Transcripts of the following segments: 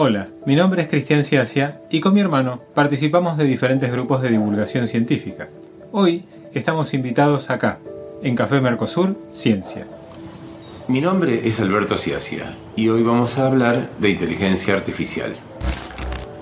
Hola, mi nombre es Cristian Ciacia y con mi hermano participamos de diferentes grupos de divulgación científica. Hoy estamos invitados acá, en Café Mercosur Ciencia. Mi nombre es Alberto Ciacia y hoy vamos a hablar de inteligencia artificial.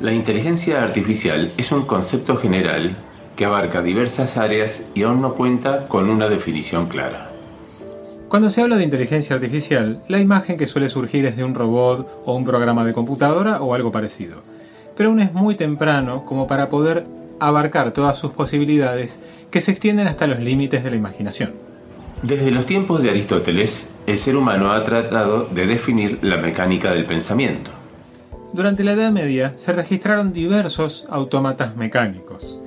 La inteligencia artificial es un concepto general que abarca diversas áreas y aún no cuenta con una definición clara. Cuando se habla de inteligencia artificial, la imagen que suele surgir es de un robot o un programa de computadora o algo parecido. Pero aún es muy temprano como para poder abarcar todas sus posibilidades que se extienden hasta los límites de la imaginación. Desde los tiempos de Aristóteles, el ser humano ha tratado de definir la mecánica del pensamiento. Durante la Edad Media se registraron diversos autómatas mecánicos.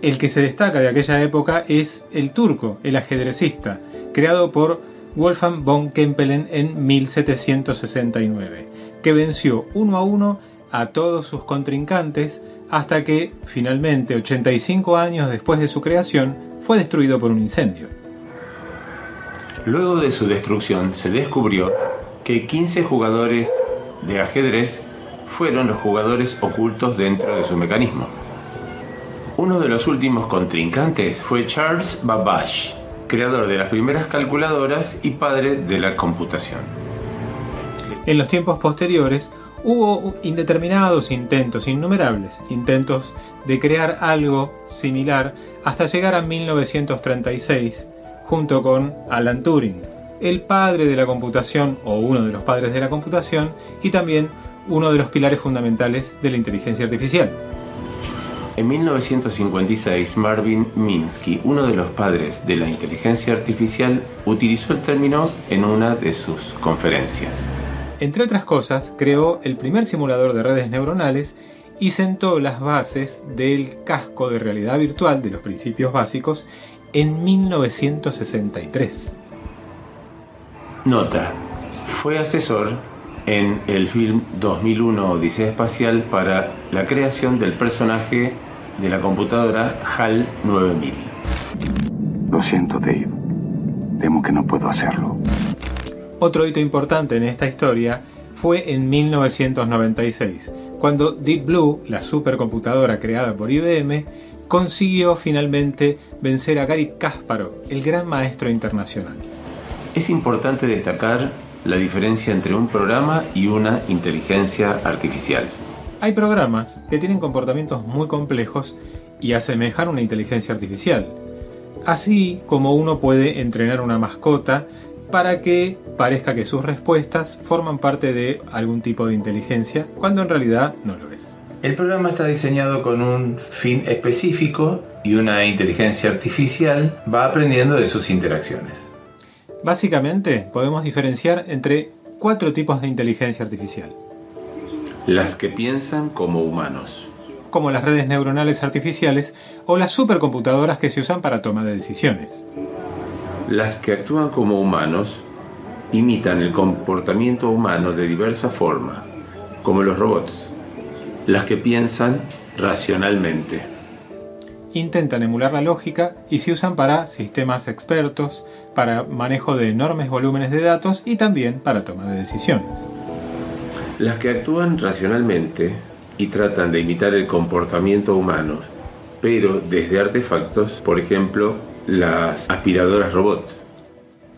El que se destaca de aquella época es el turco, el ajedrecista, creado por Wolfgang von Kempelen en 1769, que venció uno a uno a todos sus contrincantes hasta que, finalmente, 85 años después de su creación, fue destruido por un incendio. Luego de su destrucción se descubrió que 15 jugadores de ajedrez fueron los jugadores ocultos dentro de su mecanismo. Uno de los últimos contrincantes fue Charles Babbage, creador de las primeras calculadoras y padre de la computación. En los tiempos posteriores hubo indeterminados intentos, innumerables intentos de crear algo similar hasta llegar a 1936 junto con Alan Turing, el padre de la computación o uno de los padres de la computación y también uno de los pilares fundamentales de la inteligencia artificial. En 1956, Marvin Minsky, uno de los padres de la inteligencia artificial, utilizó el término en una de sus conferencias. Entre otras cosas, creó el primer simulador de redes neuronales y sentó las bases del casco de realidad virtual de los principios básicos en 1963. Nota. Fue asesor en el film 2001 Odisea Espacial para la creación del personaje de la computadora HAL 9000. Lo siento, Dave. Temo que no puedo hacerlo. Otro hito importante en esta historia fue en 1996, cuando Deep Blue, la supercomputadora creada por IBM, consiguió finalmente vencer a Gary Kasparov, el gran maestro internacional. Es importante destacar la diferencia entre un programa y una inteligencia artificial. Hay programas que tienen comportamientos muy complejos y asemejan una inteligencia artificial, así como uno puede entrenar una mascota para que parezca que sus respuestas forman parte de algún tipo de inteligencia, cuando en realidad no lo es. El programa está diseñado con un fin específico y una inteligencia artificial va aprendiendo de sus interacciones. Básicamente podemos diferenciar entre cuatro tipos de inteligencia artificial. Las que piensan como humanos. Como las redes neuronales artificiales o las supercomputadoras que se usan para toma de decisiones. Las que actúan como humanos imitan el comportamiento humano de diversa forma, como los robots. Las que piensan racionalmente. Intentan emular la lógica y se usan para sistemas expertos, para manejo de enormes volúmenes de datos y también para toma de decisiones. Las que actúan racionalmente y tratan de imitar el comportamiento humano, pero desde artefactos, por ejemplo, las aspiradoras robot.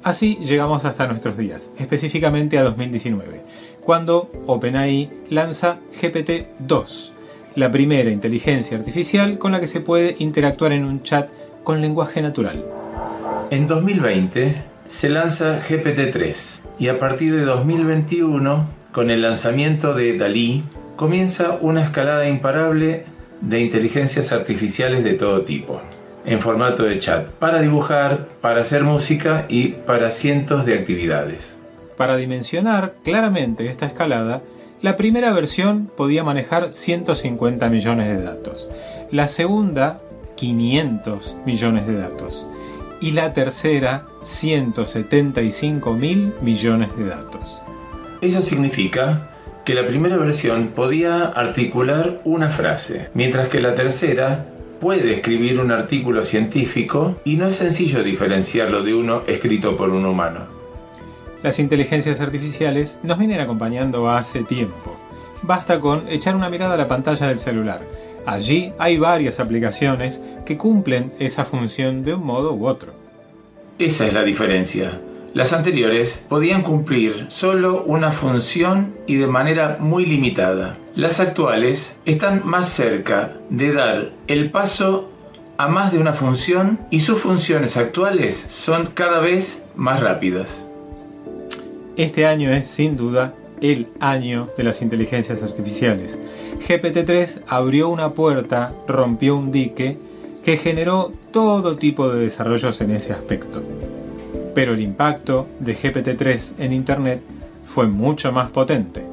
Así llegamos hasta nuestros días, específicamente a 2019, cuando OpenAI lanza GPT-2, la primera inteligencia artificial con la que se puede interactuar en un chat con lenguaje natural. En 2020 se lanza GPT-3 y a partir de 2021 con el lanzamiento de Dalí, comienza una escalada imparable de inteligencias artificiales de todo tipo, en formato de chat, para dibujar, para hacer música y para cientos de actividades. Para dimensionar claramente esta escalada, la primera versión podía manejar 150 millones de datos, la segunda 500 millones de datos y la tercera 175 mil millones de datos. Eso significa que la primera versión podía articular una frase, mientras que la tercera puede escribir un artículo científico y no es sencillo diferenciarlo de uno escrito por un humano. Las inteligencias artificiales nos vienen acompañando hace tiempo basta con echar una mirada a la pantalla del celular. Allí hay varias aplicaciones que cumplen esa función de un modo u otro. Esa es la diferencia. Las anteriores podían cumplir solo una función y de manera muy limitada. Las actuales están más cerca de dar el paso a más de una función y sus funciones actuales son cada vez más rápidas. Este año es sin duda el año de las inteligencias artificiales. GPT-3 abrió una puerta, rompió un dique que generó todo tipo de desarrollos en ese aspecto pero el impacto de GPT-3 en Internet fue mucho más potente.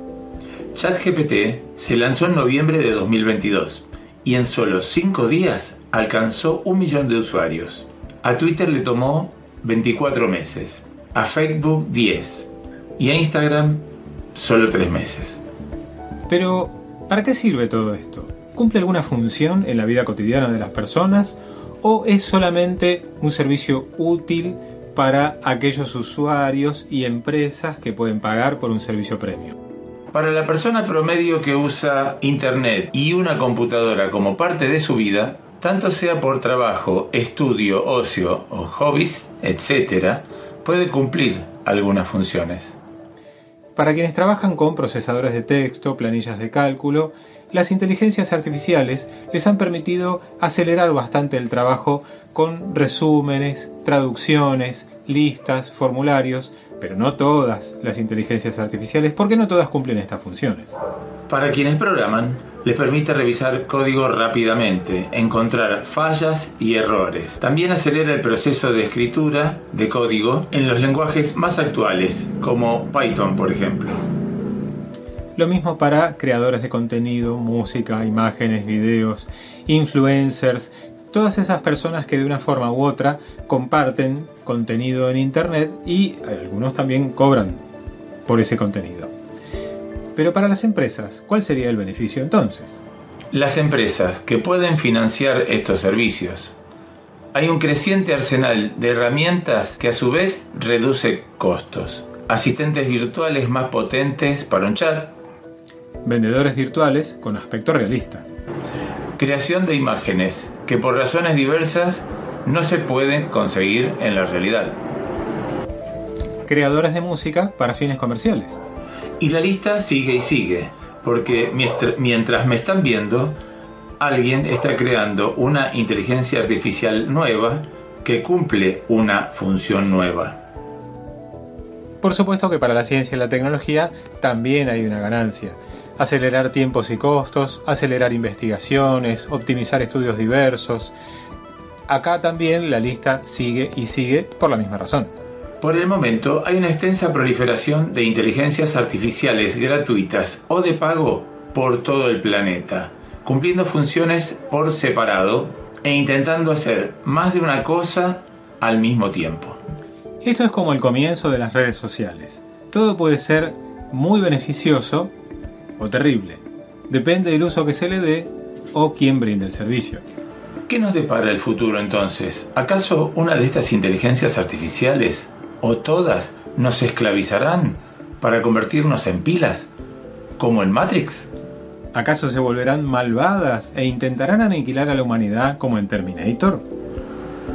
ChatGPT se lanzó en noviembre de 2022 y en solo 5 días alcanzó un millón de usuarios. A Twitter le tomó 24 meses, a Facebook 10 y a Instagram solo 3 meses. Pero, ¿para qué sirve todo esto? ¿Cumple alguna función en la vida cotidiana de las personas o es solamente un servicio útil para aquellos usuarios y empresas que pueden pagar por un servicio premium. Para la persona promedio que usa Internet y una computadora como parte de su vida, tanto sea por trabajo, estudio, ocio o hobbies, etc., puede cumplir algunas funciones. Para quienes trabajan con procesadores de texto, planillas de cálculo, las inteligencias artificiales les han permitido acelerar bastante el trabajo con resúmenes, traducciones, listas, formularios, pero no todas las inteligencias artificiales, porque no todas cumplen estas funciones. Para quienes programan, les permite revisar código rápidamente, encontrar fallas y errores. También acelera el proceso de escritura de código en los lenguajes más actuales, como Python, por ejemplo. Lo mismo para creadores de contenido, música, imágenes, videos, influencers, todas esas personas que de una forma u otra comparten contenido en Internet y algunos también cobran por ese contenido. Pero para las empresas, ¿cuál sería el beneficio entonces? Las empresas que pueden financiar estos servicios. Hay un creciente arsenal de herramientas que a su vez reduce costos. Asistentes virtuales más potentes para un chat, vendedores virtuales con aspecto realista. Creación de imágenes que por razones diversas no se pueden conseguir en la realidad. Creadores de música para fines comerciales. Y la lista sigue y sigue, porque mientras me están viendo, alguien está creando una inteligencia artificial nueva que cumple una función nueva. Por supuesto que para la ciencia y la tecnología también hay una ganancia acelerar tiempos y costos, acelerar investigaciones, optimizar estudios diversos. Acá también la lista sigue y sigue por la misma razón. Por el momento hay una extensa proliferación de inteligencias artificiales gratuitas o de pago por todo el planeta, cumpliendo funciones por separado e intentando hacer más de una cosa al mismo tiempo. Esto es como el comienzo de las redes sociales. Todo puede ser muy beneficioso o terrible. Depende del uso que se le dé o quién brinde el servicio. ¿Qué nos depara el futuro entonces? ¿Acaso una de estas inteligencias artificiales, o todas, nos esclavizarán para convertirnos en pilas, como en Matrix? ¿Acaso se volverán malvadas e intentarán aniquilar a la humanidad como en Terminator?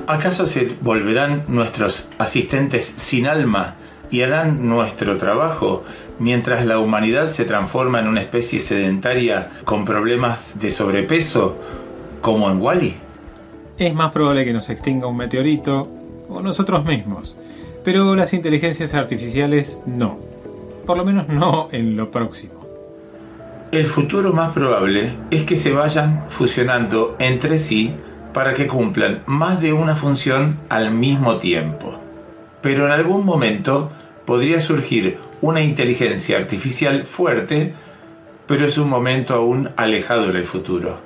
¿Acaso se volverán nuestros asistentes sin alma y harán nuestro trabajo mientras la humanidad se transforma en una especie sedentaria con problemas de sobrepeso, como en Wally. Es más probable que nos extinga un meteorito o nosotros mismos, pero las inteligencias artificiales no, por lo menos no en lo próximo. El futuro más probable es que se vayan fusionando entre sí para que cumplan más de una función al mismo tiempo. Pero en algún momento podría surgir una inteligencia artificial fuerte, pero es un momento aún alejado en el futuro.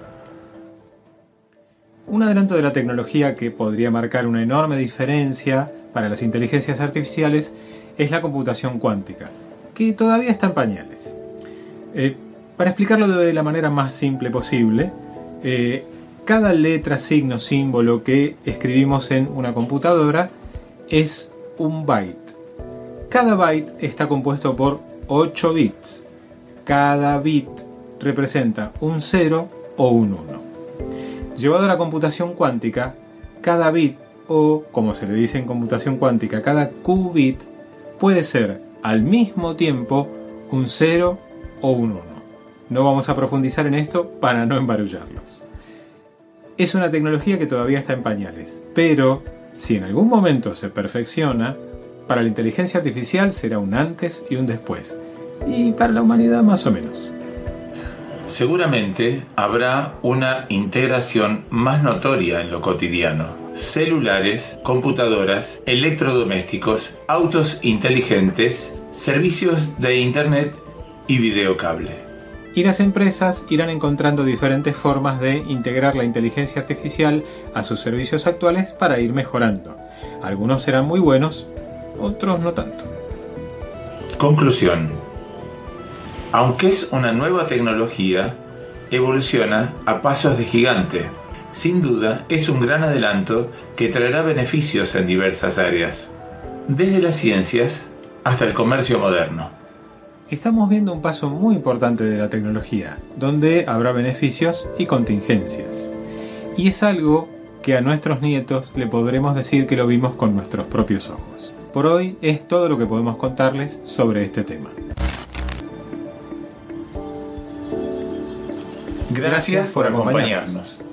Un adelanto de la tecnología que podría marcar una enorme diferencia para las inteligencias artificiales es la computación cuántica, que todavía está en pañales. Eh, para explicarlo de la manera más simple posible, eh, cada letra, signo, símbolo que escribimos en una computadora es un byte cada byte está compuesto por 8 bits. Cada bit representa un 0 o un 1. Llevado a la computación cuántica, cada bit o, como se le dice en computación cuántica, cada qubit puede ser al mismo tiempo un 0 o un 1. No vamos a profundizar en esto para no embarullarlos. Es una tecnología que todavía está en pañales, pero si en algún momento se perfecciona, para la inteligencia artificial será un antes y un después, y para la humanidad más o menos. Seguramente habrá una integración más notoria en lo cotidiano. Celulares, computadoras, electrodomésticos, autos inteligentes, servicios de Internet y videocable. Y las empresas irán encontrando diferentes formas de integrar la inteligencia artificial a sus servicios actuales para ir mejorando. Algunos serán muy buenos, otros no tanto. Conclusión. Aunque es una nueva tecnología, evoluciona a pasos de gigante. Sin duda, es un gran adelanto que traerá beneficios en diversas áreas, desde las ciencias hasta el comercio moderno. Estamos viendo un paso muy importante de la tecnología, donde habrá beneficios y contingencias. Y es algo que a nuestros nietos le podremos decir que lo vimos con nuestros propios ojos. Por hoy es todo lo que podemos contarles sobre este tema. Gracias, por acompañarnos.